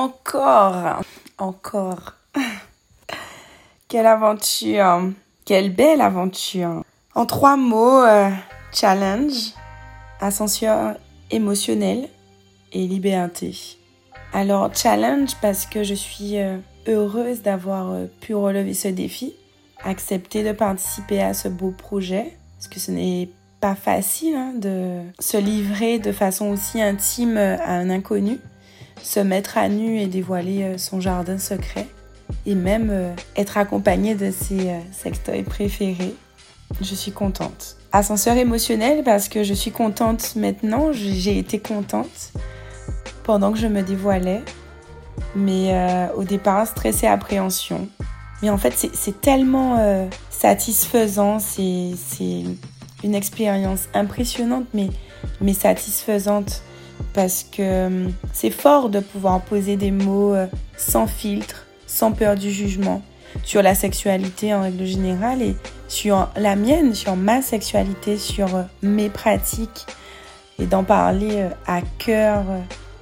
encore, encore. Quelle aventure, quelle belle aventure. En trois mots, euh, challenge, ascension émotionnelle et liberté. Alors challenge parce que je suis euh, heureuse d'avoir euh, pu relever ce défi, accepter de participer à ce beau projet, parce que ce n'est pas facile hein, de se livrer de façon aussi intime à un inconnu, se mettre à nu et dévoiler euh, son jardin secret, et même euh, être accompagné de ses euh, sextoys préférés. Je suis contente. Ascenseur émotionnel parce que je suis contente maintenant, j'ai été contente pendant que je me dévoilais, mais au départ stress et appréhension. Mais en fait c'est tellement satisfaisant, c'est une expérience impressionnante mais, mais satisfaisante parce que hum, c'est fort de pouvoir poser des mots euh, sans filtre, sans peur du jugement sur la sexualité en règle générale et sur la mienne, sur ma sexualité, sur euh, mes pratiques et d'en parler euh, à cœur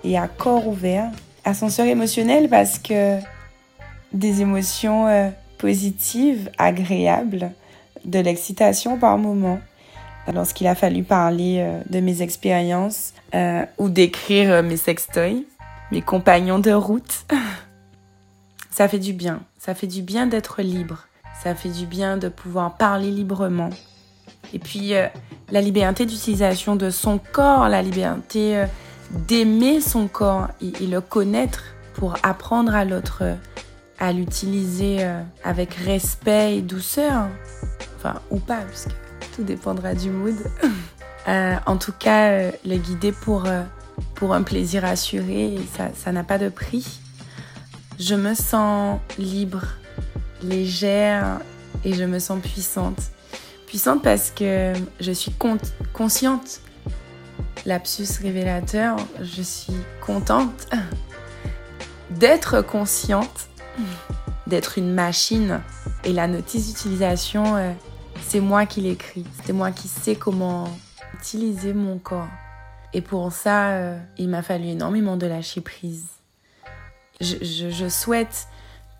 et à corps ouvert. Ascenseur émotionnel parce que des émotions positives, agréables, de l'excitation par moments lorsqu'il a fallu parler euh, de mes expériences euh, ou d'écrire euh, mes sextoys, mes compagnons de route. ça fait du bien. Ça fait du bien d'être libre. Ça fait du bien de pouvoir parler librement. Et puis, la liberté d'utilisation de son corps, la liberté d'aimer son corps et, le connaître pour apprendre à l'autre à l'utiliser avec respect et douceur. Enfin, ou pas, puisque tout dépendra du mood. Euh, en tout cas, euh, le guider pour, euh, pour un plaisir assuré, ça n'a pas de prix. Je me sens libre, légère et je me sens puissante. Puissante parce que je suis consciente. Lapsus révélateur, je suis contente d'être consciente, d'être une machine. Et la notice d'utilisation c'est moi qui l'écris. C'est moi qui sais comment utiliser mon corps. Et pour ça, euh, il m'a fallu énormément de lâcher prise. Je, souhaite,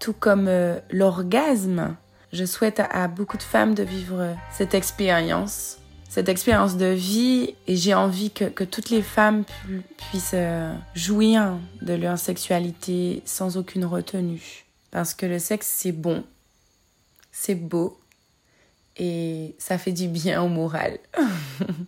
tout comme euh, l'orgasme, je souhaite à, beaucoup de femmes de vivre cette expérience, cette expérience de vie. Et j'ai envie que, toutes les femmes puissent euh, jouir de leur sexualité sans aucune retenue. Parce que le sexe, c'est bon, c'est beau, et ça fait du bien au moral.